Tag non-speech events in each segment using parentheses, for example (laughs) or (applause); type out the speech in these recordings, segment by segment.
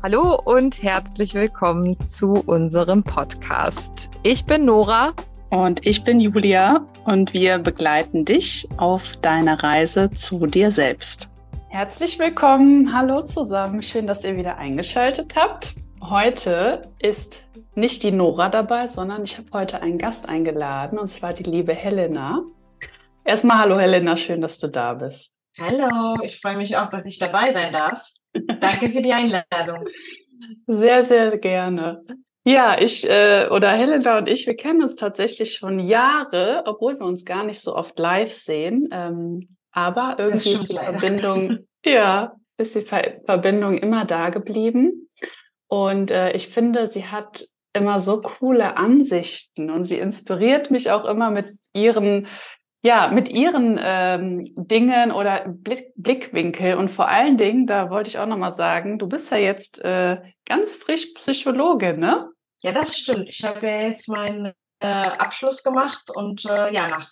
Hallo und herzlich willkommen zu unserem Podcast. Ich bin Nora. Und ich bin Julia und wir begleiten dich auf deiner Reise zu dir selbst. Herzlich willkommen, hallo zusammen, schön, dass ihr wieder eingeschaltet habt. Heute ist nicht die Nora dabei, sondern ich habe heute einen Gast eingeladen und zwar die liebe Helena. Erstmal hallo Helena, schön, dass du da bist. Hallo, ich freue mich auch, dass ich dabei sein darf. Danke für die Einladung. Sehr, sehr gerne. Ja, ich äh, oder Helena und ich, wir kennen uns tatsächlich schon Jahre, obwohl wir uns gar nicht so oft live sehen. Ähm, aber irgendwie ist die leider. Verbindung, ja, ist die Ver Verbindung immer da geblieben. Und äh, ich finde, sie hat immer so coole Ansichten und sie inspiriert mich auch immer mit ihren ja, mit ihren ähm, Dingen oder Blick, Blickwinkel und vor allen Dingen, da wollte ich auch nochmal sagen, du bist ja jetzt äh, ganz frisch Psychologe, ne? Ja, das stimmt. Ich habe ja jetzt meinen äh, Abschluss gemacht und äh, ja, nach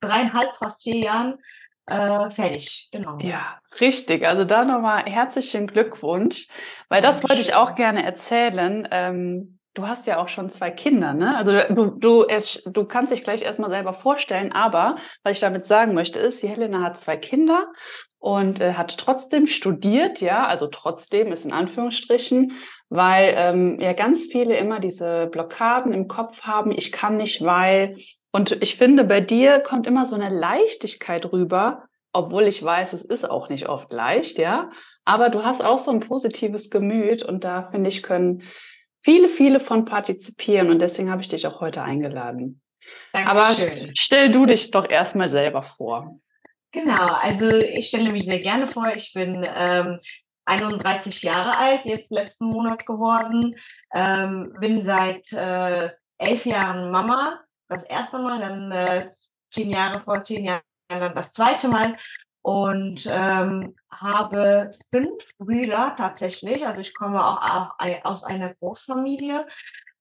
dreieinhalb, fast vier Jahren äh, fertig, genau. Ja, richtig. Also da nochmal herzlichen Glückwunsch, weil das wollte ich auch gerne erzählen. Ähm, du hast ja auch schon zwei Kinder, ne? Also du, du, es, du kannst dich gleich erstmal selber vorstellen, aber was ich damit sagen möchte, ist, die Helena hat zwei Kinder und äh, hat trotzdem studiert, ja, also trotzdem ist in Anführungsstrichen, weil ähm, ja ganz viele immer diese Blockaden im Kopf haben, ich kann nicht, weil. Und ich finde, bei dir kommt immer so eine Leichtigkeit rüber, obwohl ich weiß, es ist auch nicht oft leicht, ja. Aber du hast auch so ein positives Gemüt und da finde ich, können viele, viele von partizipieren und deswegen habe ich dich auch heute eingeladen. Dankeschön. Aber stell du dich doch erstmal selber vor. Genau, also ich stelle mich sehr gerne vor. Ich bin ähm, 31 Jahre alt, jetzt letzten Monat geworden, ähm, bin seit äh, elf Jahren Mama, das erste Mal, dann äh, zehn Jahre vor zehn Jahren dann das zweite Mal und ähm, habe fünf Brüder tatsächlich. Also ich komme auch aus einer Großfamilie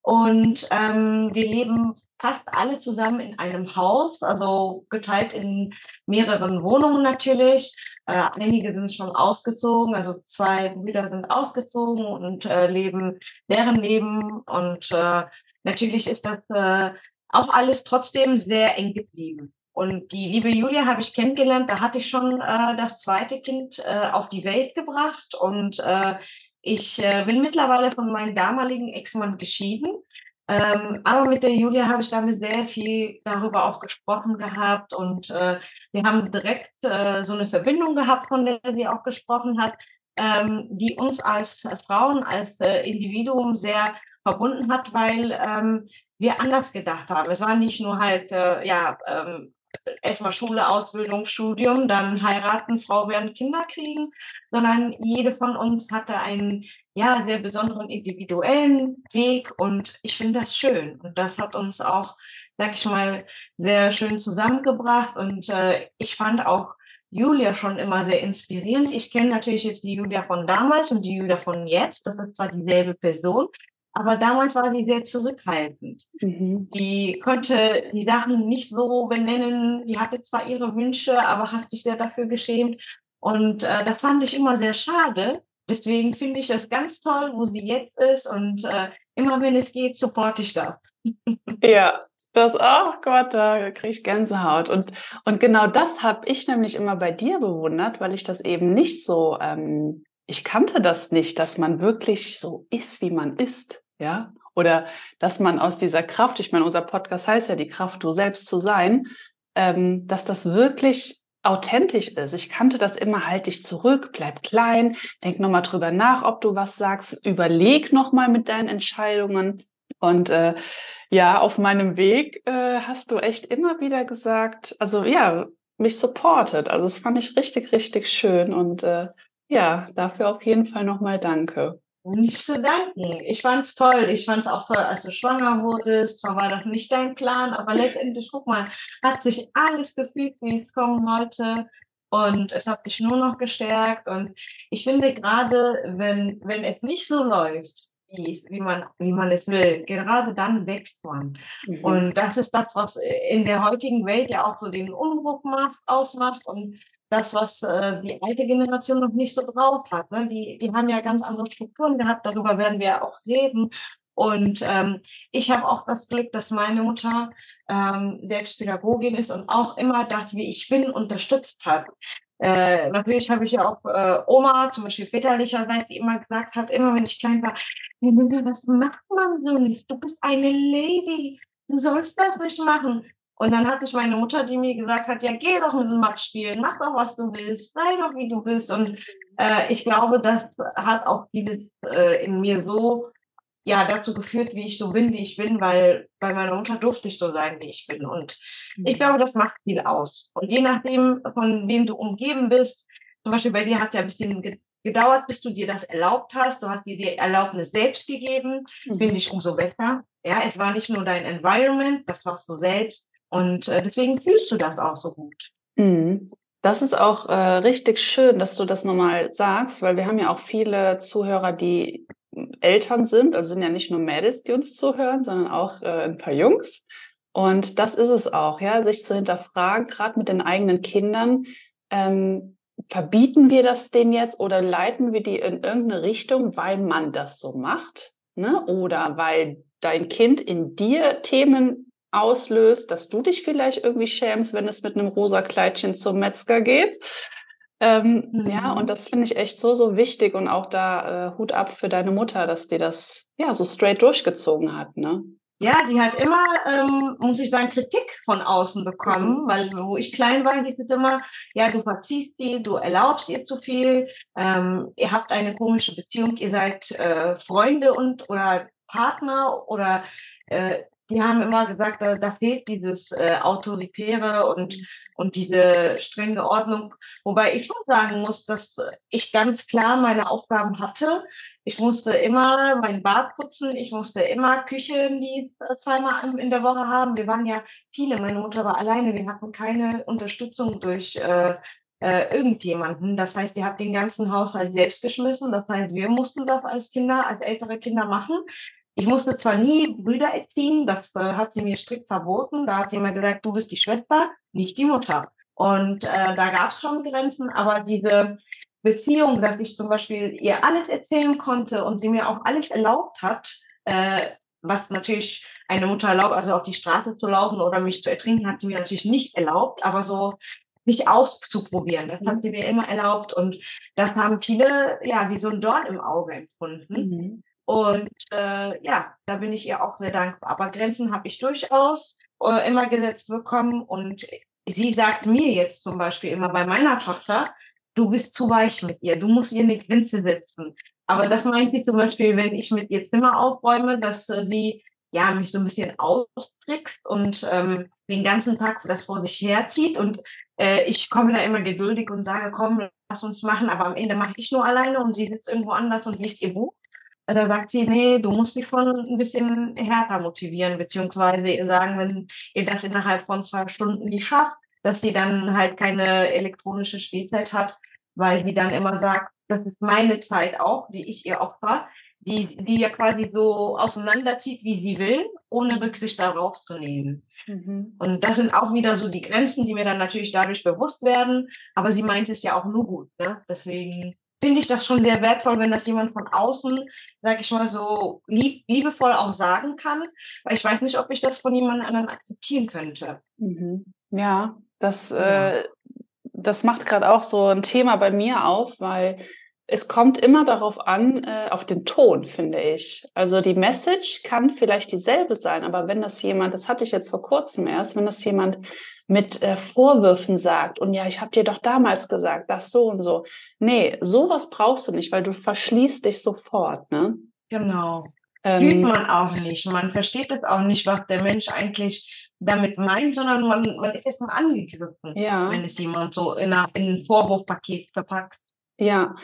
und ähm, wir leben fast alle zusammen in einem Haus, also geteilt in mehreren Wohnungen natürlich. Äh, einige sind schon ausgezogen, also zwei Brüder sind ausgezogen und äh, leben deren Leben. Und äh, natürlich ist das äh, auch alles trotzdem sehr eng geblieben. Und die liebe Julia habe ich kennengelernt, da hatte ich schon äh, das zweite Kind äh, auf die Welt gebracht und äh, ich äh, bin mittlerweile von meinem damaligen Ex-Mann geschieden. Ähm, aber mit der Julia habe ich damit sehr viel darüber auch gesprochen gehabt und äh, wir haben direkt äh, so eine Verbindung gehabt, von der sie auch gesprochen hat, ähm, die uns als Frauen, als Individuum sehr verbunden hat, weil ähm, wir anders gedacht haben. Es war nicht nur halt, äh, ja, ähm, erstmal Schule, Ausbildung, Studium, dann heiraten, Frau werden, Kinder kriegen, sondern jede von uns hatte einen ja sehr besonderen individuellen Weg und ich finde das schön und das hat uns auch, sag ich mal, sehr schön zusammengebracht und äh, ich fand auch Julia schon immer sehr inspirierend. Ich kenne natürlich jetzt die Julia von damals und die Julia von jetzt. Das ist zwar dieselbe Person, aber damals war sie sehr zurückhaltend. Mhm. Die konnte die Sachen nicht so benennen. Die hatte zwar ihre Wünsche, aber hat sich sehr dafür geschämt. Und äh, das fand ich immer sehr schade. Deswegen finde ich das ganz toll, wo sie jetzt ist. Und äh, immer wenn es geht, supporte ich das. (laughs) Ja, das, oh Gott, da kriege ich Gänsehaut. Und, und genau das habe ich nämlich immer bei dir bewundert, weil ich das eben nicht so, ähm, ich kannte das nicht, dass man wirklich so ist, wie man ist ja, oder dass man aus dieser Kraft, ich meine, unser Podcast heißt ja die Kraft, du selbst zu sein, ähm, dass das wirklich authentisch ist. Ich kannte das immer, halt dich zurück, bleib klein, denk nochmal drüber nach, ob du was sagst, überleg nochmal mit deinen Entscheidungen. Und äh, ja, auf meinem Weg äh, hast du echt immer wieder gesagt, also ja, mich supportet. Also das fand ich richtig, richtig schön. Und äh, ja, dafür auf jeden Fall nochmal danke. Nicht zu danken. Ich fand's toll. Ich fand's auch toll, als du schwanger wurdest. Zwar war das nicht dein Plan, aber letztendlich, guck mal, hat sich alles gefühlt, wie es kommen wollte. Und es hat dich nur noch gestärkt. Und ich finde gerade, wenn, wenn es nicht so läuft, wie, wie, man, wie man es will, gerade dann wächst man. Mhm. Und das ist das, was in der heutigen Welt ja auch so den Umbruch macht, ausmacht. Und das, was äh, die alte Generation noch nicht so drauf hat. Ne? Die, die haben ja ganz andere Strukturen gehabt, darüber werden wir auch reden. Und ähm, ich habe auch das Glück, dass meine Mutter ähm, selbst Pädagogin ist und auch immer das, wie ich bin, unterstützt hat. Äh, natürlich habe ich ja auch äh, Oma, zum Beispiel väterlicherseits, die immer gesagt hat, immer wenn ich klein war, was macht man so nicht? Du bist eine Lady, du sollst das nicht machen. Und dann hatte ich meine Mutter, die mir gesagt hat, ja, geh doch mit dem Max spielen, mach doch, was du willst, sei doch, wie du bist. Und äh, ich glaube, das hat auch vieles äh, in mir so ja dazu geführt, wie ich so bin, wie ich bin, weil bei meiner Mutter durfte ich so sein, wie ich bin. Und ich mhm. glaube, das macht viel aus. Und je nachdem, von wem du umgeben bist, zum Beispiel bei dir hat ja ein bisschen gedauert, bis du dir das erlaubt hast. Du hast dir die Erlaubnis selbst gegeben, mhm. finde ich umso besser. Ja, es war nicht nur dein Environment, das warst du selbst. Und äh, deswegen fühlst du das auch so gut. Mhm. Das ist auch äh, richtig schön, dass du das nochmal sagst, weil wir haben ja auch viele Zuhörer, die Eltern sind, also sind ja nicht nur Mädels, die uns zuhören, sondern auch äh, ein paar Jungs. Und das ist es auch, ja, sich zu hinterfragen, gerade mit den eigenen Kindern, ähm, verbieten wir das denen jetzt oder leiten wir die in irgendeine Richtung, weil man das so macht, ne? Oder weil dein Kind in dir Themen auslöst, dass du dich vielleicht irgendwie schämst, wenn es mit einem rosa Kleidchen zum Metzger geht. Ähm, mhm. Ja, und das finde ich echt so, so wichtig und auch da äh, Hut ab für deine Mutter, dass die das ja so straight durchgezogen hat, ne? Ja, die hat immer, ähm, muss ich sagen, Kritik von außen bekommen, mhm. weil wo ich klein war, hieß es immer, ja, du verziehst sie, du erlaubst ihr zu viel, ähm, ihr habt eine komische Beziehung, ihr seid äh, Freunde und oder Partner oder äh, die haben immer gesagt, da, da fehlt dieses äh, Autoritäre und, und diese strenge Ordnung. Wobei ich schon sagen muss, dass ich ganz klar meine Aufgaben hatte. Ich musste immer mein Bad putzen, ich musste immer Küchendienst zweimal in der Woche haben. Wir waren ja viele, meine Mutter war alleine, wir hatten keine Unterstützung durch äh, äh, irgendjemanden. Das heißt, die hat den ganzen Haushalt selbst geschmissen. Das heißt, wir mussten das als Kinder, als ältere Kinder machen. Ich musste zwar nie Brüder erziehen, das äh, hat sie mir strikt verboten. Da hat sie immer gesagt, du bist die Schwester, nicht die Mutter. Und äh, da gab es schon Grenzen, aber diese Beziehung, dass ich zum Beispiel ihr alles erzählen konnte und sie mir auch alles erlaubt hat, äh, was natürlich eine Mutter erlaubt, also auf die Straße zu laufen oder mich zu ertrinken, hat sie mir natürlich nicht erlaubt, aber so mich auszuprobieren, das hat sie mir immer erlaubt und das haben viele ja wie so ein Dorn im Auge empfunden. Mhm. Und äh, ja, da bin ich ihr auch sehr dankbar. Aber Grenzen habe ich durchaus äh, immer gesetzt bekommen. Und sie sagt mir jetzt zum Beispiel immer bei meiner Tochter, du bist zu weich mit ihr, du musst ihr eine Grenze setzen. Aber das meint sie zum Beispiel, wenn ich mit ihr Zimmer aufräume, dass äh, sie ja mich so ein bisschen austrickst und ähm, den ganzen Tag das vor sich herzieht. Und äh, ich komme da immer geduldig und sage, komm, lass uns machen. Aber am Ende mache ich nur alleine und sie sitzt irgendwo anders und liest ihr Buch. Da sagt sie, nee, du musst dich schon ein bisschen härter motivieren, beziehungsweise sagen, wenn ihr das innerhalb von zwei Stunden nicht schafft, dass sie dann halt keine elektronische Spielzeit hat, weil sie dann immer sagt, das ist meine Zeit auch, die ich ihr opfer, die, die ja quasi so auseinanderzieht, wie sie will, ohne Rücksicht darauf zu nehmen. Mhm. Und das sind auch wieder so die Grenzen, die mir dann natürlich dadurch bewusst werden, aber sie meint es ja auch nur gut, ne? Deswegen finde ich das schon sehr wertvoll, wenn das jemand von außen, sage ich mal so, lieb, liebevoll auch sagen kann, weil ich weiß nicht, ob ich das von jemand anderen akzeptieren könnte. Mhm. Ja, das, ja. Äh, das macht gerade auch so ein Thema bei mir auf, weil es kommt immer darauf an, äh, auf den Ton, finde ich. Also die Message kann vielleicht dieselbe sein, aber wenn das jemand, das hatte ich jetzt vor kurzem erst, wenn das jemand mit äh, Vorwürfen sagt und ja, ich habe dir doch damals gesagt, das so und so. Nee, sowas brauchst du nicht, weil du verschließt dich sofort, ne? Genau. Ähm, Fühlt man auch nicht. Man versteht es auch nicht, was der Mensch eigentlich damit meint, sondern man, man ist erstmal angegriffen, ja. wenn es jemand so in, in ein Vorwurfpaket verpackt. Ja,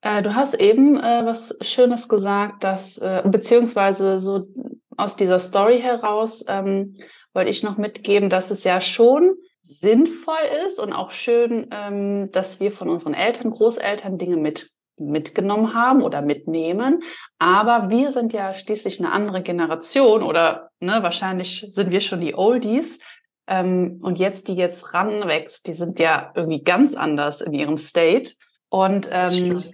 äh, du hast eben äh, was Schönes gesagt, dass, äh, beziehungsweise so aus dieser Story heraus ähm, wollte ich noch mitgeben, dass es ja schon sinnvoll ist und auch schön, ähm, dass wir von unseren Eltern, Großeltern Dinge mit mitgenommen haben oder mitnehmen. Aber wir sind ja schließlich eine andere Generation oder ne, wahrscheinlich sind wir schon die Oldies. Ähm, und jetzt, die jetzt ranwächst, die sind ja irgendwie ganz anders in ihrem State. Und ähm,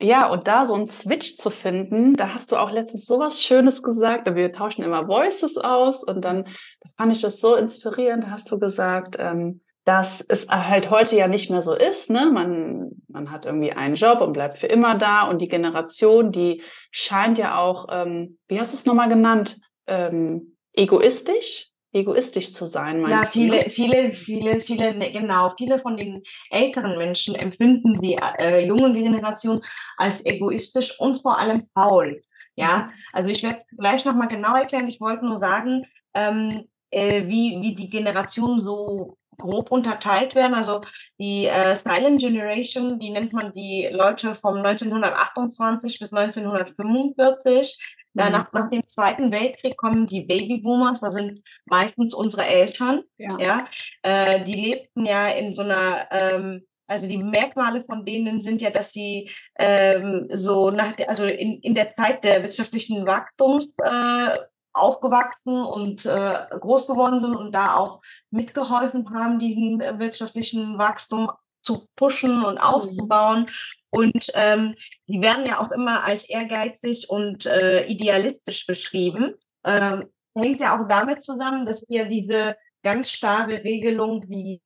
ja, und da so einen Switch zu finden, da hast du auch letztens sowas Schönes gesagt. Wir tauschen immer Voices aus und dann da fand ich das so inspirierend. Da hast du gesagt, ähm, dass es halt heute ja nicht mehr so ist. Ne? Man, man hat irgendwie einen Job und bleibt für immer da. Und die Generation, die scheint ja auch, ähm, wie hast du es nochmal genannt, ähm, egoistisch? Egoistisch zu sein, meinst ja, viele, du? Ja, viele, viele, viele, ne, genau, viele von den älteren Menschen empfinden die äh, junge Generation als egoistisch und vor allem faul. Ja, also ich werde gleich nochmal genau erklären. Ich wollte nur sagen, ähm, äh, wie, wie die Generationen so grob unterteilt werden. Also die äh, Silent Generation, die nennt man die Leute vom 1928 bis 1945. Mhm. Nach, nach dem Zweiten Weltkrieg kommen die Babyboomers, das sind meistens unsere Eltern. Ja. ja? Äh, die lebten ja in so einer, ähm, also die Merkmale von denen sind ja, dass sie ähm, so nach, also in, in der Zeit der wirtschaftlichen Wachstums äh, aufgewachsen und äh, groß geworden sind und da auch mitgeholfen haben, diesen wirtschaftlichen Wachstum zu pushen und mhm. aufzubauen. Und ähm, die werden ja auch immer als ehrgeizig und äh, idealistisch beschrieben. Ähm, hängt ja auch damit zusammen, dass wir diese ganz starre Regelung wie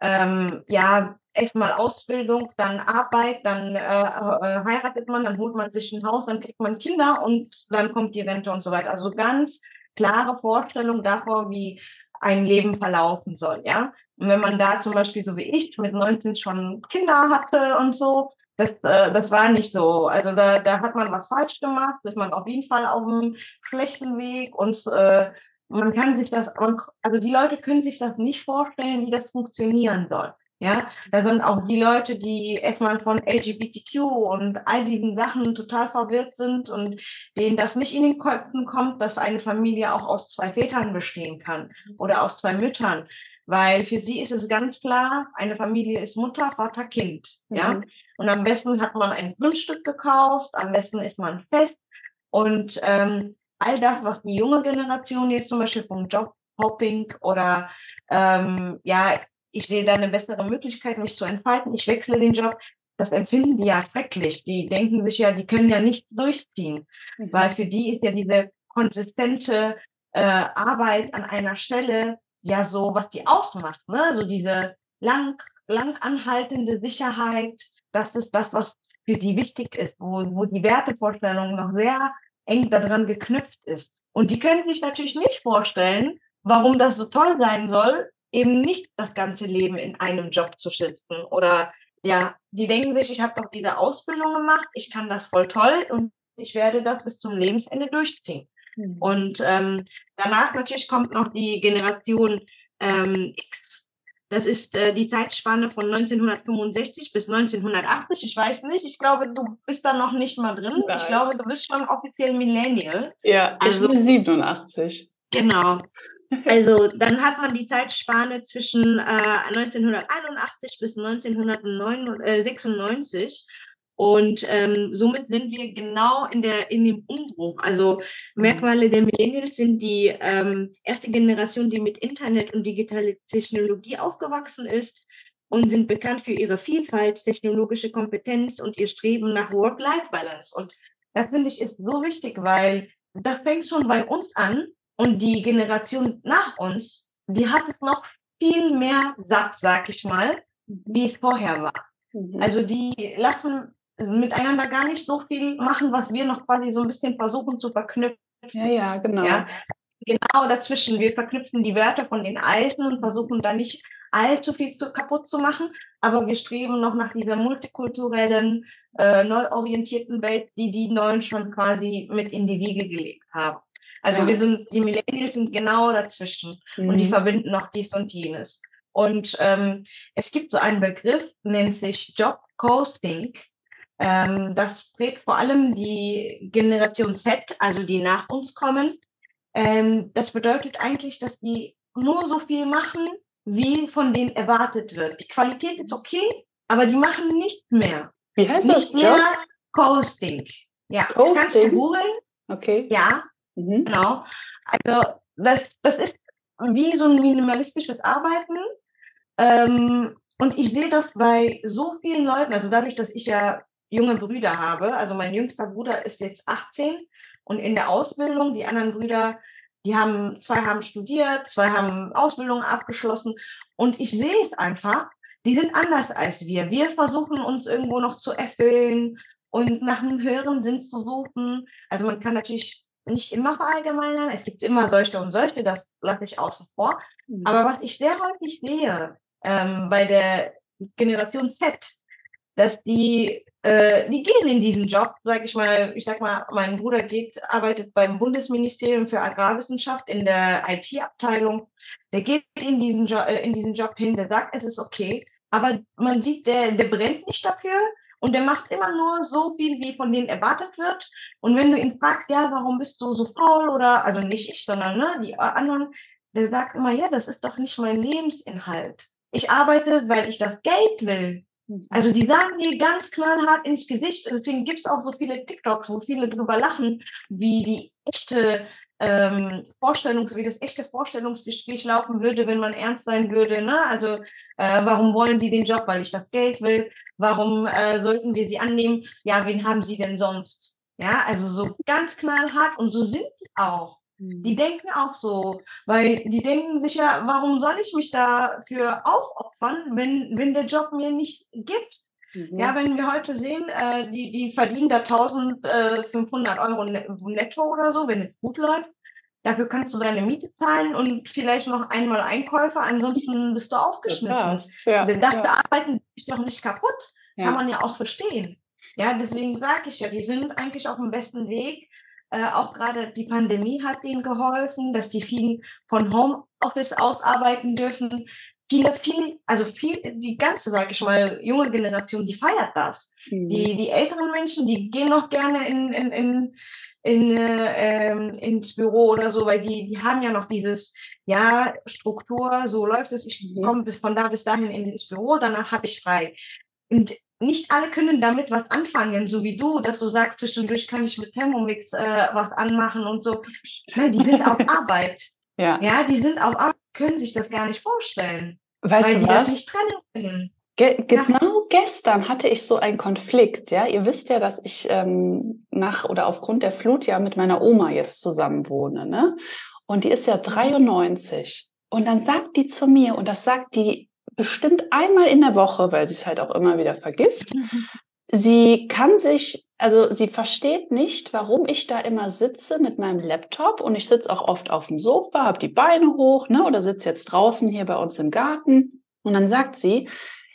ähm, ja erstmal Ausbildung, dann Arbeit, dann äh, äh, heiratet man, dann holt man sich ein Haus, dann kriegt man Kinder und dann kommt die Rente und so weiter. Also ganz klare Vorstellung davor, wie ein Leben verlaufen soll, ja. Und wenn man da zum Beispiel so wie ich mit 19 schon Kinder hatte und so, das, äh, das war nicht so. Also da, da hat man was falsch gemacht, ist man auf jeden Fall auf einem schlechten Weg und äh, man kann sich das, also die Leute können sich das nicht vorstellen, wie das funktionieren soll. Ja, da sind auch die Leute, die erstmal von LGBTQ und all diesen Sachen total verwirrt sind und denen das nicht in den Köpfen kommt, dass eine Familie auch aus zwei Vätern bestehen kann oder aus zwei Müttern. Weil für sie ist es ganz klar, eine Familie ist Mutter, Vater, Kind. Ja. Mhm. Und am besten hat man ein Grundstück gekauft, am besten ist man fest. Und ähm, all das, was die junge Generation jetzt zum Beispiel vom Jobhopping oder ähm, ja, ich sehe da eine bessere Möglichkeit, mich zu entfalten, ich wechsle den Job, das empfinden die ja schrecklich. Die denken sich ja, die können ja nicht durchziehen, mhm. weil für die ist ja diese konsistente äh, Arbeit an einer Stelle ja so, was die ausmacht, ne? So diese lang, lang anhaltende Sicherheit, das ist das, was für die wichtig ist, wo, wo die Wertevorstellung noch sehr eng daran geknüpft ist. Und die können sich natürlich nicht vorstellen, warum das so toll sein soll, eben nicht das ganze Leben in einem Job zu sitzen. Oder ja, die denken sich, ich habe doch diese Ausbildung gemacht, ich kann das voll toll und ich werde das bis zum Lebensende durchziehen. Mhm. Und ähm, danach natürlich kommt noch die Generation ähm, X. Das ist äh, die Zeitspanne von 1965 bis 1980. Ich weiß nicht, ich glaube, du bist da noch nicht mal drin. Nein. Ich glaube, du bist schon offiziell Millennial. Ja, also, ich bin 87. Genau. Also dann hat man die Zeitspanne zwischen äh, 1981 bis 1996 und ähm, somit sind wir genau in, der, in dem Umbruch. Also Merkmale der Millennials sind die ähm, erste Generation, die mit Internet und digitaler Technologie aufgewachsen ist und sind bekannt für ihre Vielfalt, technologische Kompetenz und ihr Streben nach Work-Life-Balance. Und das finde ich ist so wichtig, weil das fängt schon bei uns an, und die Generation nach uns, die hat es noch viel mehr satt, sag ich mal, wie es vorher war. Mhm. Also die lassen miteinander gar nicht so viel machen, was wir noch quasi so ein bisschen versuchen zu verknüpfen. Ja, ja, genau. Ja, genau dazwischen. Wir verknüpfen die Werte von den Alten und versuchen da nicht allzu viel zu, kaputt zu machen, aber wir streben noch nach dieser multikulturellen, äh, neu orientierten Welt, die die Neuen schon quasi mit in die Wiege gelegt haben. Also ja. wir sind, die Millennials sind genau dazwischen mhm. und die mhm. verbinden noch dies und jenes. Und ähm, es gibt so einen Begriff, nennt sich Job Coasting. Ähm, das prägt vor allem die Generation Z, also die nach uns kommen. Ähm, das bedeutet eigentlich, dass die nur so viel machen, wie von denen erwartet wird. Die Qualität ist okay, aber die machen nicht mehr. Wie heißt nicht das? Job? Coasting. Ja, Coasting. kannst du googeln. Okay. Ja, Mhm. Genau. Also das, das ist wie so ein minimalistisches Arbeiten. Ähm, und ich sehe das bei so vielen Leuten, also dadurch, dass ich ja junge Brüder habe, also mein jüngster Bruder ist jetzt 18 und in der Ausbildung, die anderen Brüder, die haben, zwei haben studiert, zwei haben Ausbildung abgeschlossen und ich sehe es einfach, die sind anders als wir. Wir versuchen uns irgendwo noch zu erfüllen und nach einem höheren Sinn zu suchen. Also man kann natürlich nicht immer verallgemeinern. Es gibt immer solche und solche, das lasse ich außen vor. Mhm. Aber was ich sehr häufig sehe ähm, bei der Generation Z, dass die, äh, die gehen in diesen Job, sage ich mal, ich sag mal, mein Bruder geht, arbeitet beim Bundesministerium für Agrarwissenschaft in der IT-Abteilung. Der geht in diesen, jo äh, in diesen Job hin, der sagt, es ist okay, aber man sieht, der, der brennt nicht dafür und der macht immer nur so viel, wie von denen erwartet wird. Und wenn du ihn fragst, ja, warum bist du so faul oder, also nicht ich, sondern ne, die anderen, der sagt immer, ja, das ist doch nicht mein Lebensinhalt. Ich arbeite, weil ich das Geld will. Mhm. Also die sagen dir ganz knallhart ins Gesicht. Deswegen gibt es auch so viele TikToks, wo viele drüber lachen, wie die echte ähm, Vorstellungs, wie das echte Vorstellungsgespräch laufen würde, wenn man ernst sein würde. Ne? Also äh, warum wollen Sie den Job? Weil ich das Geld will. Warum äh, sollten wir Sie annehmen? Ja, wen haben Sie denn sonst? Ja, also so ganz knallhart und so sind sie auch. Die mhm. denken auch so, weil die denken sich ja, warum soll ich mich dafür aufopfern, wenn, wenn der Job mir nicht gibt? Mhm. Ja, wenn wir heute sehen, äh, die, die verdienen da 1500 Euro netto oder so, wenn es gut läuft. Dafür kannst du deine Miete zahlen und vielleicht noch einmal Einkäufe, ansonsten bist du aufgeschmissen. Ja, ja, dafür ja. arbeiten dich doch nicht kaputt. Ja. Kann man ja auch verstehen. Ja, deswegen sage ich ja, die sind eigentlich auf dem besten Weg, äh, auch gerade die Pandemie hat denen geholfen, dass die viel von Homeoffice aus arbeiten dürfen. Viele, viel, also viel, die ganze, sage ich mal, junge Generation, die feiert das. Mhm. Die, die älteren Menschen, die gehen noch gerne in, in, in, in, äh, ähm, ins Büro oder so, weil die, die haben ja noch dieses, ja, Struktur, so läuft es, ich mhm. komme bis von da bis dahin ins Büro, danach habe ich frei. Und nicht alle können damit was anfangen, so wie du, dass du sagst, zwischendurch kann ich mit Thermomix äh, was anmachen und so. Ja, die sind auf Arbeit. (laughs) Ja. ja, die sind auf Arbeit, können sich das gar nicht vorstellen. Weißt weil du die was? das nicht trennen können. Ge genau ja. gestern hatte ich so einen Konflikt, ja. Ihr wisst ja, dass ich ähm, nach oder aufgrund der Flut ja mit meiner Oma jetzt zusammen wohne, ne? Und die ist ja 93. Mhm. Und dann sagt die zu mir, und das sagt die bestimmt einmal in der Woche, weil sie es halt auch immer wieder vergisst. Sie kann sich, also sie versteht nicht, warum ich da immer sitze mit meinem Laptop und ich sitze auch oft auf dem Sofa, habe die Beine hoch, ne, oder sitze jetzt draußen hier bei uns im Garten. Und dann sagt sie,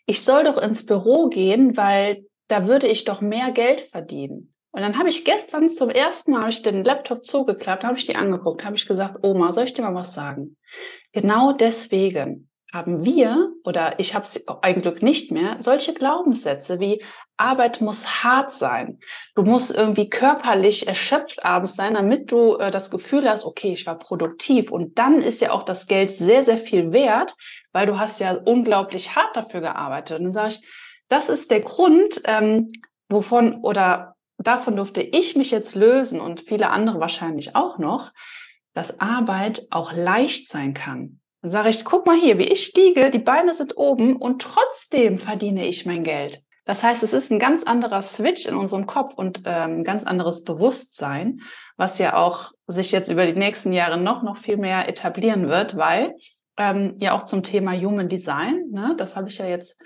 ich soll doch ins Büro gehen, weil da würde ich doch mehr Geld verdienen. Und dann habe ich gestern zum ersten Mal ich den Laptop zugeklappt, habe ich die angeguckt, habe ich gesagt, Oma, soll ich dir mal was sagen? Genau deswegen haben wir, oder ich habe es ein nicht mehr, solche Glaubenssätze wie Arbeit muss hart sein. Du musst irgendwie körperlich erschöpft abends sein, damit du äh, das Gefühl hast, okay, ich war produktiv. Und dann ist ja auch das Geld sehr, sehr viel wert, weil du hast ja unglaublich hart dafür gearbeitet. Und dann sage ich, das ist der Grund, ähm, wovon oder davon durfte ich mich jetzt lösen und viele andere wahrscheinlich auch noch, dass Arbeit auch leicht sein kann. Dann sage ich, guck mal hier, wie ich stiege, die Beine sind oben und trotzdem verdiene ich mein Geld. Das heißt, es ist ein ganz anderer Switch in unserem Kopf und ähm, ein ganz anderes Bewusstsein, was ja auch sich jetzt über die nächsten Jahre noch, noch viel mehr etablieren wird, weil ähm, ja auch zum Thema Human Design, ne, das habe ich ja jetzt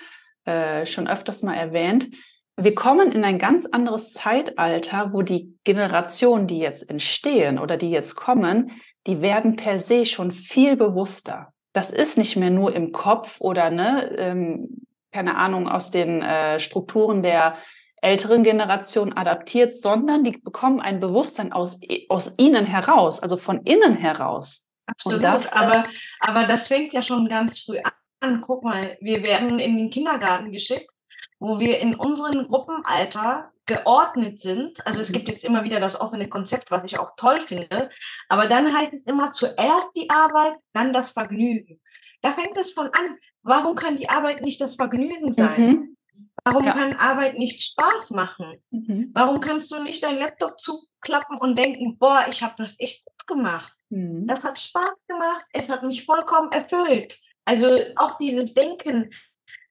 äh, schon öfters mal erwähnt, wir kommen in ein ganz anderes Zeitalter, wo die Generationen, die jetzt entstehen oder die jetzt kommen, die werden per se schon viel bewusster. Das ist nicht mehr nur im Kopf oder ne, ähm, keine Ahnung aus den äh, Strukturen der älteren Generation adaptiert, sondern die bekommen ein Bewusstsein aus, aus ihnen heraus, also von innen heraus. Absolut, das, aber, äh, aber das fängt ja schon ganz früh an. Guck mal, wir werden in den Kindergarten geschickt, wo wir in unserem Gruppenalter geordnet sind. Also es mhm. gibt jetzt immer wieder das offene Konzept, was ich auch toll finde. Aber dann heißt es immer zuerst die Arbeit, dann das Vergnügen. Da fängt es von an. Warum kann die Arbeit nicht das Vergnügen sein? Mhm. Warum ja. kann Arbeit nicht Spaß machen? Mhm. Warum kannst du nicht dein Laptop zuklappen und denken, boah, ich habe das echt gut gemacht. Mhm. Das hat Spaß gemacht. Es hat mich vollkommen erfüllt. Also auch dieses Denken,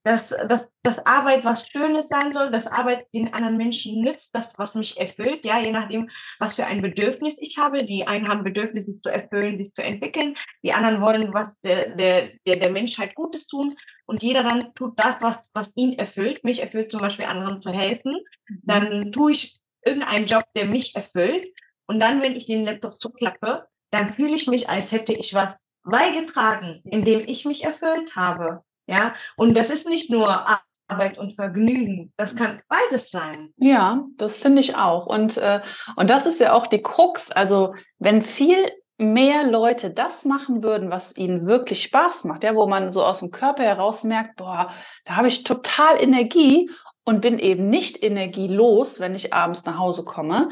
dass, dass, dass Arbeit was Schönes sein soll, dass Arbeit den anderen Menschen nützt, das, was mich erfüllt, ja, je nachdem, was für ein Bedürfnis ich habe. Die einen haben Bedürfnis, sich zu erfüllen, sich zu entwickeln, die anderen wollen was der, der, der, der Menschheit Gutes tun und jeder dann tut das, was, was ihn erfüllt. Mich erfüllt zum Beispiel anderen zu helfen. Mhm. Dann tue ich irgendeinen Job, der mich erfüllt und dann, wenn ich den Laptop zuklappe, dann fühle ich mich, als hätte ich was beigetragen, indem ich mich erfüllt habe. Ja, und das ist nicht nur Arbeit und Vergnügen. Das kann beides sein. Ja, das finde ich auch. Und, äh, und das ist ja auch die Krux. Also, wenn viel mehr Leute das machen würden, was ihnen wirklich Spaß macht, ja, wo man so aus dem Körper heraus merkt, boah, da habe ich total Energie und bin eben nicht energielos, wenn ich abends nach Hause komme,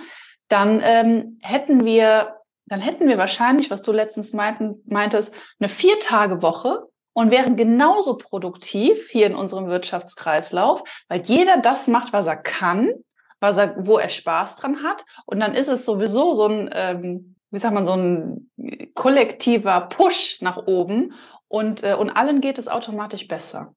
dann ähm, hätten wir, dann hätten wir wahrscheinlich, was du letztens meinten, meintest, eine Vier-Tage-Woche und wären genauso produktiv hier in unserem Wirtschaftskreislauf, weil jeder das macht, was er kann, was er, wo er Spaß dran hat. Und dann ist es sowieso so ein, ähm, wie sagt man, so ein kollektiver Push nach oben und, äh, und allen geht es automatisch besser.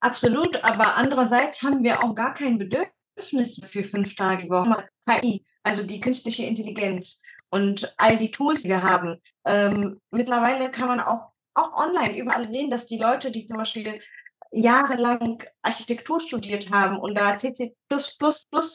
Absolut, aber andererseits haben wir auch gar kein Bedürfnis für fünf Tage Woche. KI, also die künstliche Intelligenz und all die Tools, die wir haben. Ähm, mittlerweile kann man auch auch online überall sehen, dass die Leute, die zum Beispiel jahrelang Architektur studiert haben und da CC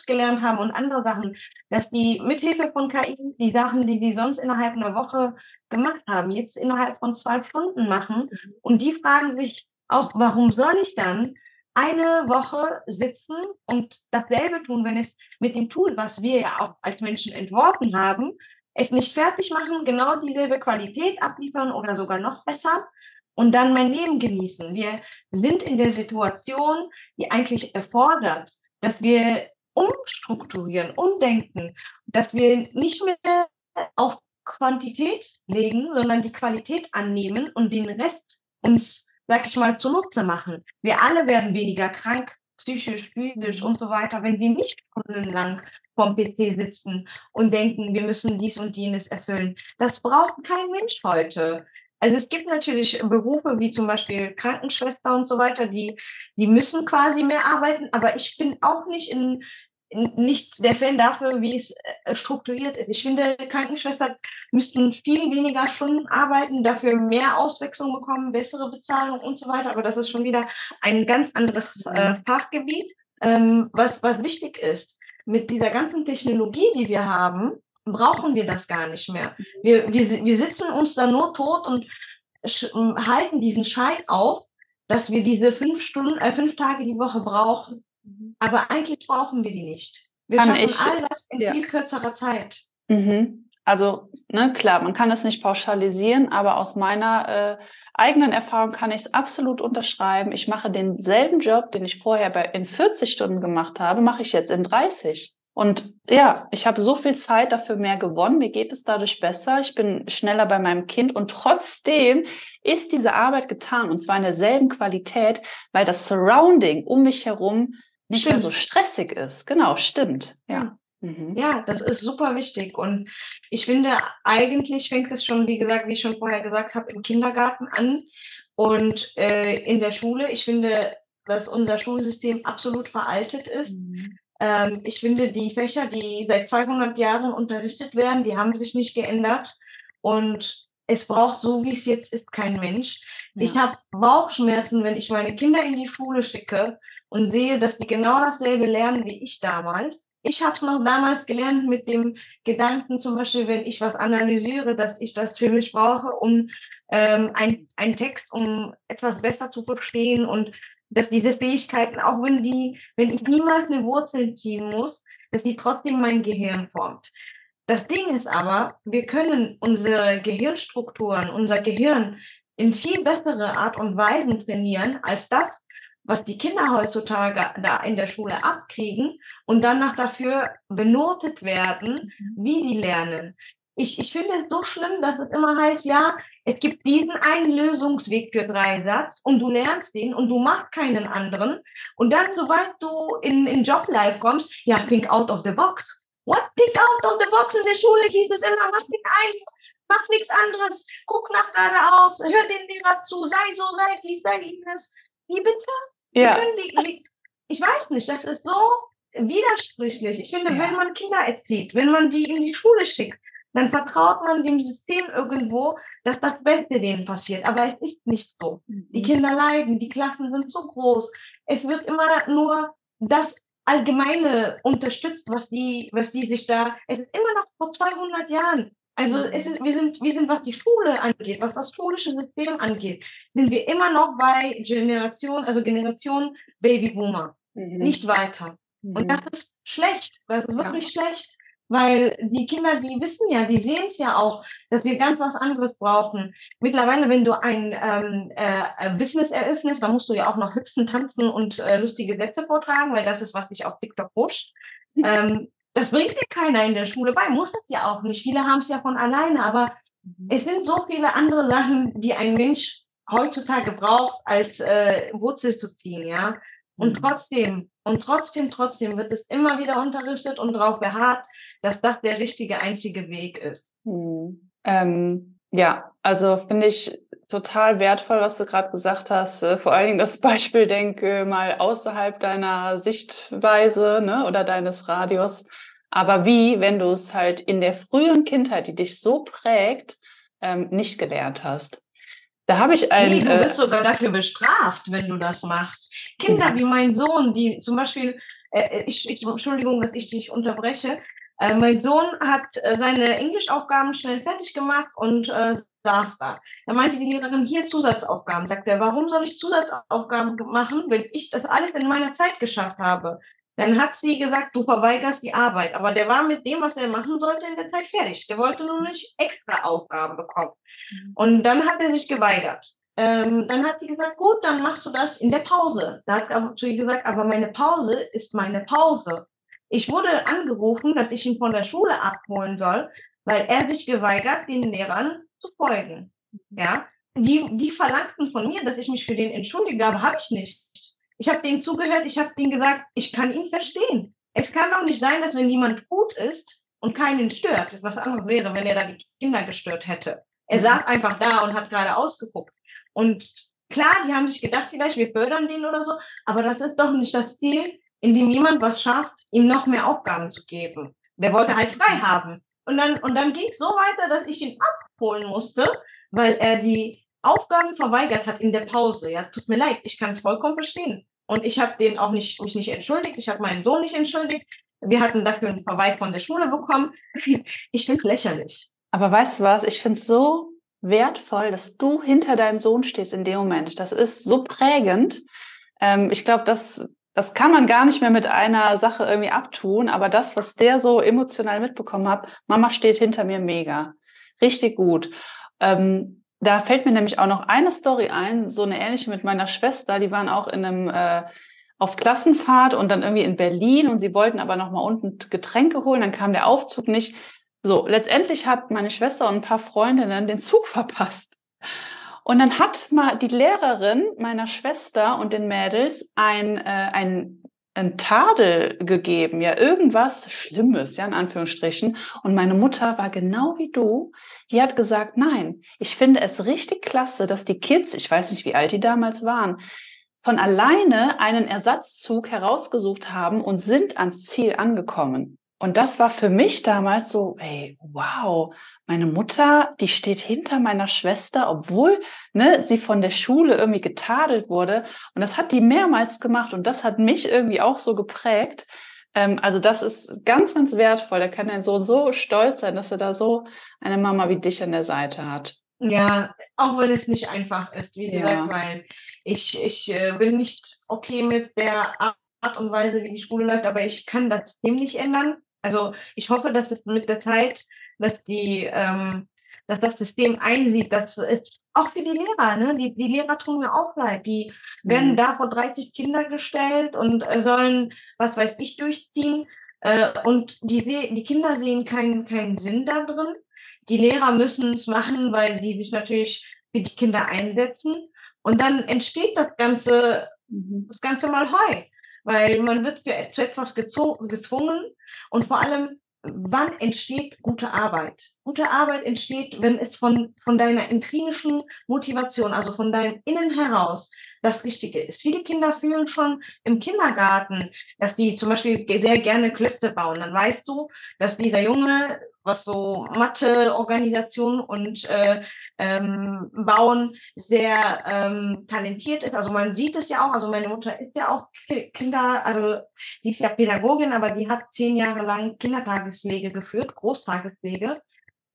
gelernt haben und andere Sachen, dass die mithilfe von KI die Sachen, die sie sonst innerhalb einer Woche gemacht haben, jetzt innerhalb von zwei Stunden machen. Mhm. Und die fragen sich auch, warum soll ich dann eine Woche sitzen und dasselbe tun, wenn es mit dem Tool, was wir ja auch als Menschen entworfen haben, es nicht fertig machen, genau dieselbe Qualität abliefern oder sogar noch besser und dann mein Leben genießen. Wir sind in der Situation, die eigentlich erfordert, dass wir umstrukturieren, umdenken, dass wir nicht mehr auf Quantität legen, sondern die Qualität annehmen und den Rest uns, sag ich mal, zunutze machen. Wir alle werden weniger krank, psychisch, physisch und so weiter, wenn wir nicht stundenlang vorm PC sitzen und denken, wir müssen dies und jenes erfüllen. Das braucht kein Mensch heute. Also es gibt natürlich Berufe wie zum Beispiel Krankenschwester und so weiter, die, die müssen quasi mehr arbeiten, aber ich bin auch nicht in, in nicht der Fan dafür, wie es äh, strukturiert ist. Ich finde, Krankenschwestern müssten viel weniger Stunden arbeiten, dafür mehr Auswechslung bekommen, bessere Bezahlung und so weiter. Aber das ist schon wieder ein ganz anderes äh, Fachgebiet, ähm, was, was wichtig ist mit dieser ganzen Technologie, die wir haben, brauchen wir das gar nicht mehr. Wir, wir, wir sitzen uns da nur tot und halten diesen Schein auf, dass wir diese fünf Stunden, äh, fünf Tage die Woche brauchen. Aber eigentlich brauchen wir die nicht. Wir kann schaffen ich, all das in ja. viel kürzerer Zeit. Mhm. Also, ne, klar, man kann es nicht pauschalisieren, aber aus meiner äh, eigenen Erfahrung kann ich es absolut unterschreiben. Ich mache denselben Job, den ich vorher bei, in 40 Stunden gemacht habe, mache ich jetzt in 30. Und ja, ich habe so viel Zeit dafür mehr gewonnen. Mir geht es dadurch besser. Ich bin schneller bei meinem Kind und trotzdem ist diese Arbeit getan und zwar in derselben Qualität, weil das Surrounding um mich herum nicht stimmt. mehr so stressig ist. Genau, stimmt. Ja. Mhm. Ja, das ist super wichtig. Und ich finde, eigentlich fängt es schon, wie gesagt, wie ich schon vorher gesagt habe, im Kindergarten an und äh, in der Schule. Ich finde, dass unser Schulsystem absolut veraltet ist. Mhm. Ähm, ich finde, die Fächer, die seit 200 Jahren unterrichtet werden, die haben sich nicht geändert. Und es braucht so, wie es jetzt ist, kein Mensch. Ja. Ich habe Bauchschmerzen, wenn ich meine Kinder in die Schule schicke und sehe, dass die genau dasselbe lernen wie ich damals ich habe es noch damals gelernt mit dem Gedanken, zum Beispiel, wenn ich was analysiere, dass ich das für mich brauche, um ähm, ein, einen Text, um etwas besser zu verstehen und dass diese Fähigkeiten, auch wenn die, wenn ich niemals eine Wurzel ziehen muss, dass die trotzdem mein Gehirn formt. Das Ding ist aber, wir können unsere Gehirnstrukturen, unser Gehirn in viel bessere Art und Weise trainieren, als das, was die Kinder heutzutage da in der Schule abkriegen und danach dafür benotet werden, mhm. wie die lernen. Ich, ich finde es so schlimm, dass es immer heißt, ja, es gibt diesen einen Lösungsweg für Dreisatz und du lernst den und du machst keinen anderen. Und dann, sobald du in, in Joblife kommst, ja, think out of the box. What think out of the box in der Schule hieß es immer, was think ein mach nichts anderes, guck nach geradeaus, hör dem Lehrer zu, sei so seitlich, sei Ines. Wie bitte? Ja. Die, ich weiß nicht, das ist so widersprüchlich. Ich finde, Ja. wenn man Kinder erzieht, wenn man die in die Schule schickt, dann vertraut man dem System irgendwo, dass das Beste denen passiert. Aber es ist nicht so. Die Kinder leiden, die Klassen sind zu groß. Es wird immer nur das Allgemeine unterstützt, was die, was die sich da, es ist immer noch vor 200 Jahren. Also es ist, wir, sind, wir sind, was die Schule angeht, was das schulische System angeht, sind wir immer noch bei Generation, also Generation Babyboomer, Mhm. nicht weiter. Und Mhm. das ist schlecht, das ist Ja. wirklich schlecht, weil die Kinder, die wissen ja, die sehen es ja auch, dass wir ganz was anderes brauchen. Mittlerweile, wenn du ein ähm, äh, Business eröffnest, dann musst du ja auch noch hüpfen, tanzen und äh, lustige Sätze vortragen, weil das ist, was dich auf TikTok pusht. (laughs) Ähm, das bringt dir keiner in der Schule bei, muss das ja auch nicht. Viele haben es ja von alleine, aber es sind so viele andere Sachen, die ein Mensch heutzutage braucht, als äh, Wurzel zu ziehen, ja. Und Mhm. trotzdem, und trotzdem, trotzdem wird es immer wieder unterrichtet und darauf beharrt, dass das der richtige, einzige Weg ist. Hm. Ähm, ja, also finde ich total wertvoll, was du gerade gesagt hast. Äh, vor allen Dingen das (laughs) Beispiel, denke mal außerhalb deiner Sichtweise ne, oder deines Radios. Aber wie, wenn du es halt in der frühen Kindheit, die dich so prägt, ähm, nicht gelernt hast. Da habe ich ein. Nee, du äh, bist sogar dafür bestraft, wenn du das machst. Kinder wie mein Sohn, die zum Beispiel, äh, ich, ich, Entschuldigung, dass ich dich unterbreche, äh, mein Sohn hat äh, seine Englisch-Aufgaben schnell fertig gemacht und äh, saß da. Da meinte die Lehrerin, hier Zusatzaufgaben. Sagt er, warum soll ich Zusatzaufgaben machen, wenn ich das alles in meiner Zeit geschafft habe? Dann hat sie gesagt, du verweigerst die Arbeit. Aber der war mit dem, was er machen sollte, in der Zeit fertig. Der wollte nur nicht extra Aufgaben bekommen. Und dann hat er sich geweigert. Ähm, dann hat sie gesagt, gut, dann machst du das in der Pause. Da hat er zu ihr gesagt, aber meine Pause ist meine Pause. Ich wurde angerufen, dass ich ihn von der Schule abholen soll, weil er sich geweigert, den Lehrern zu folgen. Ja, die, die verlangten von mir, dass ich mich für den entschuldige, aber habe ich nicht. Ich habe denen zugehört, ich habe denen gesagt, ich kann ihn verstehen. Es kann doch nicht sein, dass wenn jemand gut ist und keinen stört, das was anderes wäre, wenn er da die Kinder gestört hätte. Er saß einfach da und hat gerade ausgeguckt. Und klar, die haben sich gedacht, vielleicht wir fördern den oder so, aber das ist doch nicht das Ziel, in dem jemand was schafft, ihm noch mehr Aufgaben zu geben. Der wollte halt frei haben. Und dann, und dann ging es so weiter, dass ich ihn abholen musste, weil er die Aufgaben verweigert hat in der Pause. Ja, tut mir leid, ich kann es vollkommen verstehen. Und ich habe den auch nicht, mich nicht entschuldigt, ich habe meinen Sohn nicht entschuldigt. Wir hatten dafür einen Verweis von der Schule bekommen. (laughs) Ich finde lächerlich. Aber weißt du was? Ich finde es so wertvoll, dass du hinter deinem Sohn stehst in dem Moment. Das ist so prägend. Ähm, ich glaube, das, das kann man gar nicht mehr mit einer Sache irgendwie abtun. Aber das, was der so emotional mitbekommen hat, Mama steht hinter mir mega. Richtig gut. Ähm, da fällt mir nämlich auch noch eine Story ein, so eine ähnliche mit meiner Schwester. Die waren auch in einem äh, auf Klassenfahrt und dann irgendwie in Berlin und sie wollten aber noch mal unten Getränke holen. Dann kam der Aufzug nicht. So, letztendlich hat meine Schwester und ein paar Freundinnen den Zug (laughs) verpasst. Und dann hat mal die Lehrerin meiner Schwester und den Mädels ein, äh, ein, ein Tadel gegeben, ja, irgendwas Schlimmes, ja, in Anführungsstrichen. Und meine Mutter war genau wie du. Die hat gesagt, nein, ich finde es richtig klasse, dass die Kids, ich weiß nicht, wie alt die damals waren, von alleine einen Ersatzzug herausgesucht haben und sind ans Ziel angekommen. Und das war für mich damals so, ey, wow, meine Mutter, die steht hinter meiner Schwester, obwohl ne, sie von der Schule irgendwie getadelt wurde. Und das hat die mehrmals gemacht und das hat mich irgendwie auch so geprägt. Ähm, also das ist ganz, ganz wertvoll. Da kann dein Sohn so stolz sein, dass er da so eine Mama wie dich an der Seite hat. Ja, auch wenn es nicht einfach ist, wie Ja. gesagt, weil ich, ich äh, bin nicht okay mit der Art und Weise, wie die Schule läuft, aber ich kann das System nicht ändern. Also ich hoffe, dass es mit der Zeit, dass die, ähm, dass das System einsieht, dass es auch für die Lehrer, ne? Die, die Lehrer tun mir auch leid. Die werden Mhm. da vor 30 Kinder gestellt und äh, sollen, was weiß ich, durchziehen. Äh, und die, die Kinder sehen keinen, keinen Sinn da drin. Die Lehrer müssen es machen, weil die sich natürlich für die Kinder einsetzen. Und dann entsteht das Ganze, das Ganze mal heu. Weil man wird für, zu etwas gezwungen und vor allem wann entsteht gute Arbeit? Gute Arbeit entsteht, wenn es von, von deiner intrinsischen Motivation, also von deinem Innen heraus, das Richtige ist. Viele Kinder fühlen schon im Kindergarten, dass die zum Beispiel sehr gerne Klötze bauen. Dann weißt du, dass dieser Junge was so Mathe, Organisation und äh, ähm, Bauen sehr ähm, talentiert ist. Also man sieht es ja auch, also meine Mutter ist ja auch Kinder, also sie ist ja Pädagogin, aber die hat zehn Jahre lang Kindertagespflege geführt, Großtagespflege.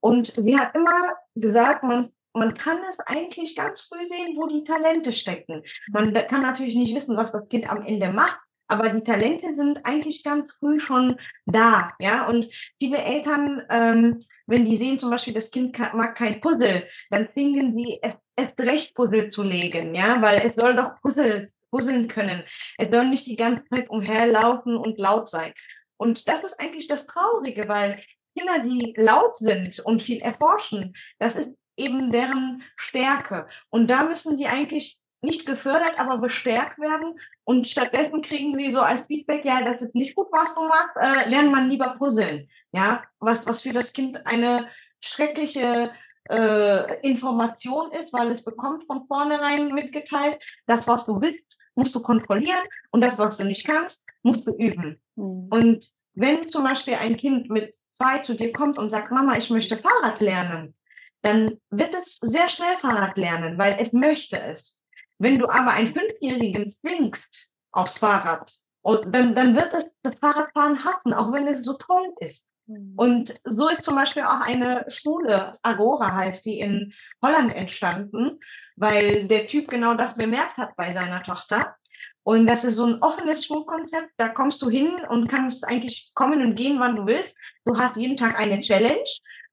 Und sie hat immer gesagt, man man kann es eigentlich ganz früh sehen, wo die Talente stecken. Man kann natürlich nicht wissen, was das Kind am Ende macht, aber die Talente sind eigentlich ganz früh schon da, ja. Und viele Eltern, ähm, wenn die sehen zum Beispiel, das Kind kann, mag kein Puzzle, dann zwingen sie es, es recht Puzzle zu legen, ja, weil es soll doch Puzzle, puzzeln können. Es soll nicht die ganze Zeit umherlaufen und laut sein. Und das ist eigentlich das Traurige, weil Kinder, die laut sind und viel erforschen, das ist eben deren Stärke. Und da müssen die eigentlich nicht gefördert, aber bestärkt werden. Und stattdessen kriegen sie so als Feedback, ja, das ist nicht gut, was du machst, äh, lernt man lieber puzzeln. Ja, was, was für das Kind eine schreckliche äh, Information ist, weil es bekommt von vornherein mitgeteilt, das, was du willst, musst du kontrollieren und das, was du nicht kannst, musst du üben. Mhm. Und wenn zum Beispiel ein Kind mit zwei zu dir kommt und sagt, Mama, ich möchte Fahrrad lernen, dann wird es sehr schnell Fahrrad lernen, weil es möchte es. Wenn du aber einen Fünfjährigen zwingst aufs Fahrrad, und dann, dann wird es das Fahrradfahren hassen, auch wenn es so toll ist. Mhm. Und so ist zum Beispiel auch eine Schule, Agora heißt sie, in Holland entstanden, weil der Typ genau das bemerkt hat bei seiner Tochter. Und das ist so ein offenes Schulkonzept. Da kommst du hin und kannst eigentlich kommen und gehen, wann du willst. Du hast jeden Tag eine Challenge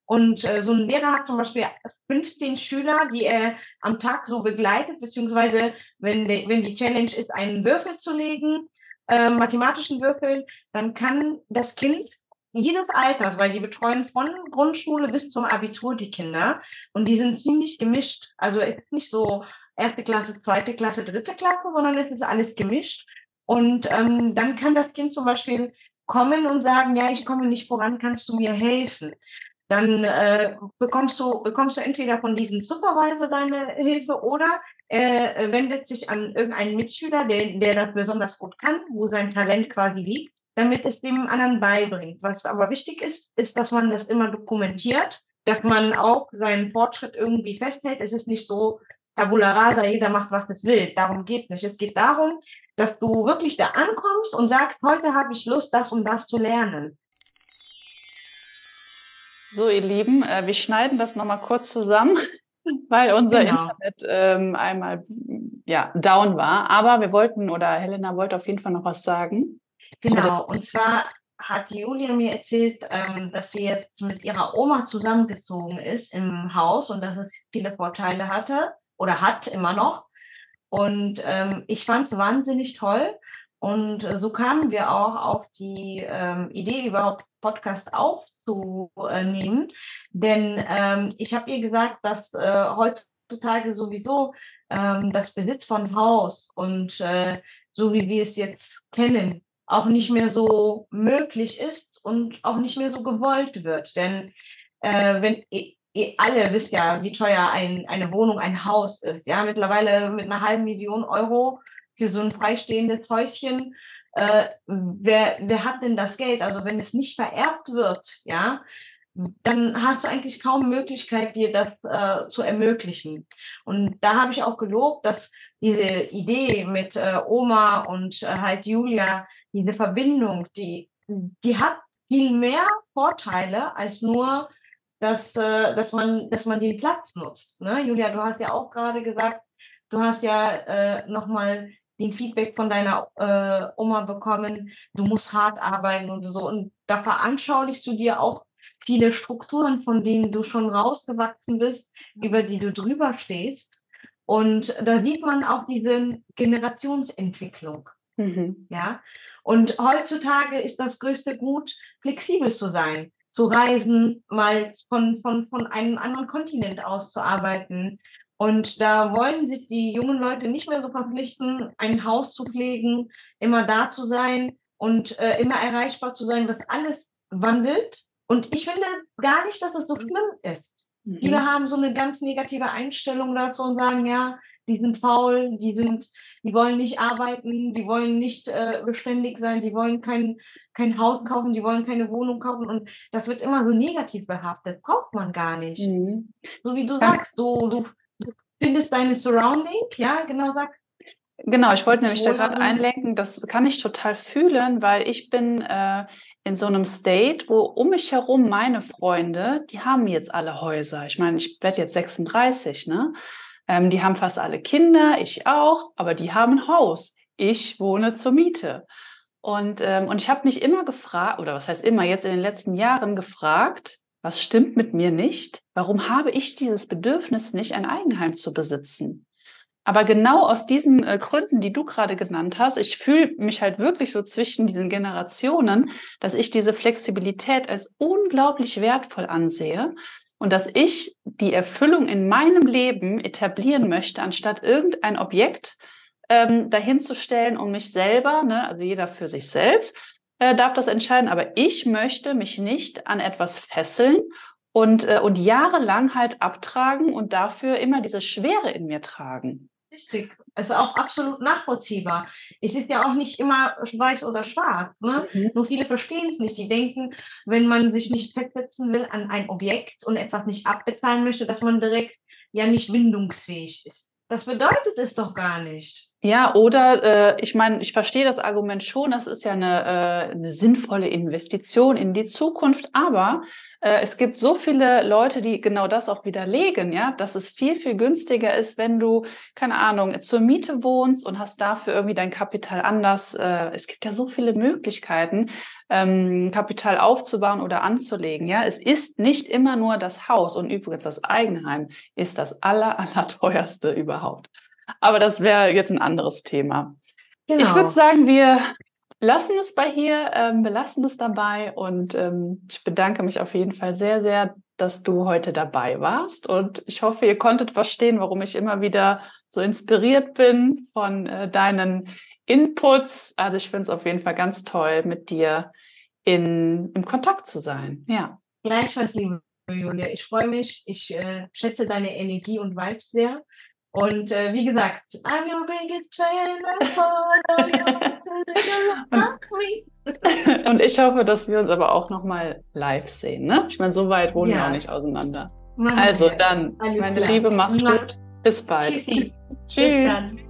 und äh, so ein Lehrer hat zum Beispiel 15 Schüler, die er am Tag so begleitet, beziehungsweise wenn, de, wenn die Challenge ist, einen Würfel zu legen, äh, mathematischen Würfel, dann kann das Kind jedes Alters, weil die betreuen von Grundschule bis zum Abitur die Kinder und die sind ziemlich gemischt. Also es ist nicht so erste Klasse, zweite Klasse, dritte Klasse, sondern es ist alles gemischt. Und ähm, dann kann das Kind zum Beispiel kommen und sagen, ja, ich komme nicht voran, kannst du mir helfen? Dann äh, bekommst, du, bekommst du entweder von diesem Supervisor deine Hilfe oder er äh, wendet sich an irgendeinen Mitschüler, der, der das besonders gut kann, wo sein Talent quasi liegt, damit es dem anderen beibringt. Was aber wichtig ist, ist, dass man das immer dokumentiert, dass man auch seinen Fortschritt irgendwie festhält. Es ist nicht so, Tabula rasa, jeder macht, was es will. Darum geht es nicht. Es geht darum, dass du wirklich da ankommst und sagst, heute habe ich Lust, das und das zu lernen. So, ihr Lieben, äh, wir schneiden das nochmal kurz zusammen, (laughs) weil unser genau. Internet ähm, einmal ja, down war. Aber wir wollten, oder Helena wollte auf jeden Fall noch was sagen. Genau, und zwar hat Julia mir erzählt, ähm, dass sie jetzt mit ihrer Oma zusammengezogen ist im Haus und dass es viele Vorteile hatte oder hat immer noch. Und ähm, ich fand es wahnsinnig toll. Und so kamen wir auch auf die ähm, Idee, überhaupt Podcast aufzunehmen. Denn ähm, ich habe ihr gesagt, dass äh, heutzutage sowieso ähm, das Besitz von Haus und äh, so wie wir es jetzt kennen, auch nicht mehr so möglich ist und auch nicht mehr so gewollt wird. Denn äh, wenn ihr, ihr alle wisst ja, wie teuer ein, eine Wohnung, ein Haus ist. Ja, mittlerweile mit einer halben Million Euro für so ein freistehendes Häuschen. Äh, wer, wer hat denn das Geld? Also wenn es nicht vererbt wird, ja, dann hast du eigentlich kaum Möglichkeit, dir das äh, zu ermöglichen. Und da habe ich auch gelobt, dass diese Idee mit äh, Oma und äh, halt Julia, diese Verbindung, die, die hat viel mehr Vorteile als nur, dass, äh, dass, man, dass man den Platz nutzt. Ne? Julia, du hast ja auch gerade gesagt, du hast ja äh, nochmal den Feedback von deiner äh, Oma bekommen, du musst hart arbeiten und so. Und da veranschaulichst du dir auch viele Strukturen, von denen du schon rausgewachsen bist, über die du drüber stehst. Und da sieht man auch diese Generationsentwicklung. Mhm. Ja. Und heutzutage ist das größte Gut, flexibel zu sein, zu reisen, mal von, von, von einem anderen Kontinent aus zu arbeiten, und da wollen sich die jungen Leute nicht mehr so verpflichten, ein Haus zu pflegen, immer da zu sein und äh, immer erreichbar zu sein. Das alles wandelt. Und ich finde gar nicht, dass es so schlimm ist. Mhm. Viele haben so eine ganz negative Einstellung dazu und sagen, ja, die sind faul, die sind, die wollen nicht arbeiten, die wollen nicht äh, beständig sein, die wollen kein, kein Haus kaufen, die wollen keine Wohnung kaufen und das wird immer so negativ behaftet. Braucht man gar nicht. Mhm. So wie du sagst, du, du findest deine Surrounding, ja, genau sag. Genau, ich wollte nämlich da gerade einlenken, das kann ich total fühlen, weil ich bin äh, in so einem State, wo um mich herum meine Freunde, die haben jetzt alle Häuser. Ich meine, ich werde jetzt 36, ne? Ähm, die haben fast alle Kinder, ich auch, aber die haben ein Haus. Ich wohne zur Miete. Und, ähm, und ich habe mich immer gefragt, oder was heißt immer, jetzt in den letzten Jahren gefragt, was stimmt mit mir nicht? Warum habe ich dieses Bedürfnis nicht, ein Eigenheim zu besitzen? Aber genau aus diesen äh, Gründen, die du gerade genannt hast, ich fühle mich halt wirklich so zwischen diesen Generationen, dass ich diese Flexibilität als unglaublich wertvoll ansehe und dass ich die Erfüllung in meinem Leben etablieren möchte, anstatt irgendein Objekt ähm, dahinzustellen, um mich selber, ne, also jeder für sich selbst, äh, darf das entscheiden, aber ich möchte mich nicht an etwas fesseln und, äh, und jahrelang halt abtragen und dafür immer diese Schwere in mir tragen. Richtig, also auch absolut nachvollziehbar. Es ist ja auch nicht immer weiß oder schwarz. Ne? Mhm. Nur viele verstehen es nicht. Die denken, wenn man sich nicht festsetzen will an ein Objekt und etwas nicht abbezahlen möchte, dass man direkt ja nicht bindungsfähig ist. Das bedeutet es doch gar nicht. Ja, oder äh, ich meine, ich verstehe das Argument schon, das ist ja eine, äh, eine sinnvolle Investition in die Zukunft, aber äh, es gibt so viele Leute, die genau das auch widerlegen, ja, dass es viel, viel günstiger ist, wenn du, keine Ahnung, zur Miete wohnst und hast dafür irgendwie dein Kapital anders. Äh, es gibt ja so viele Möglichkeiten, ähm, Kapital aufzubauen oder anzulegen, ja. Es ist nicht immer nur das Haus und übrigens das Eigenheim ist das aller, (laughs) aller teuerste überhaupt. Aber das wäre jetzt ein anderes Thema. Genau. Ich würde sagen, wir lassen es bei hier, ähm, belassen es dabei und ähm, ich bedanke mich auf jeden Fall sehr, sehr, dass du heute dabei warst und ich hoffe, ihr konntet verstehen, warum ich immer wieder so inspiriert bin von äh, deinen Inputs. Also ich finde es auf jeden Fall ganz toll, mit dir in, im Kontakt zu sein. Ja. Gleichfalls, liebe Julia. Ich freue mich. Ich äh, schätze deine Energie und Vibes sehr. Und äh, wie gesagt, I'm your biggest fan. (laughs) und ich hoffe, dass wir uns aber auch nochmal live sehen. Ne? Ich meine, so weit wohnen ja. wir auch nicht auseinander. Mann, also dann, Alles meine klar. Liebe, mach's gut. Bis bald. Tschüssi. (laughs) Tschüss. Bis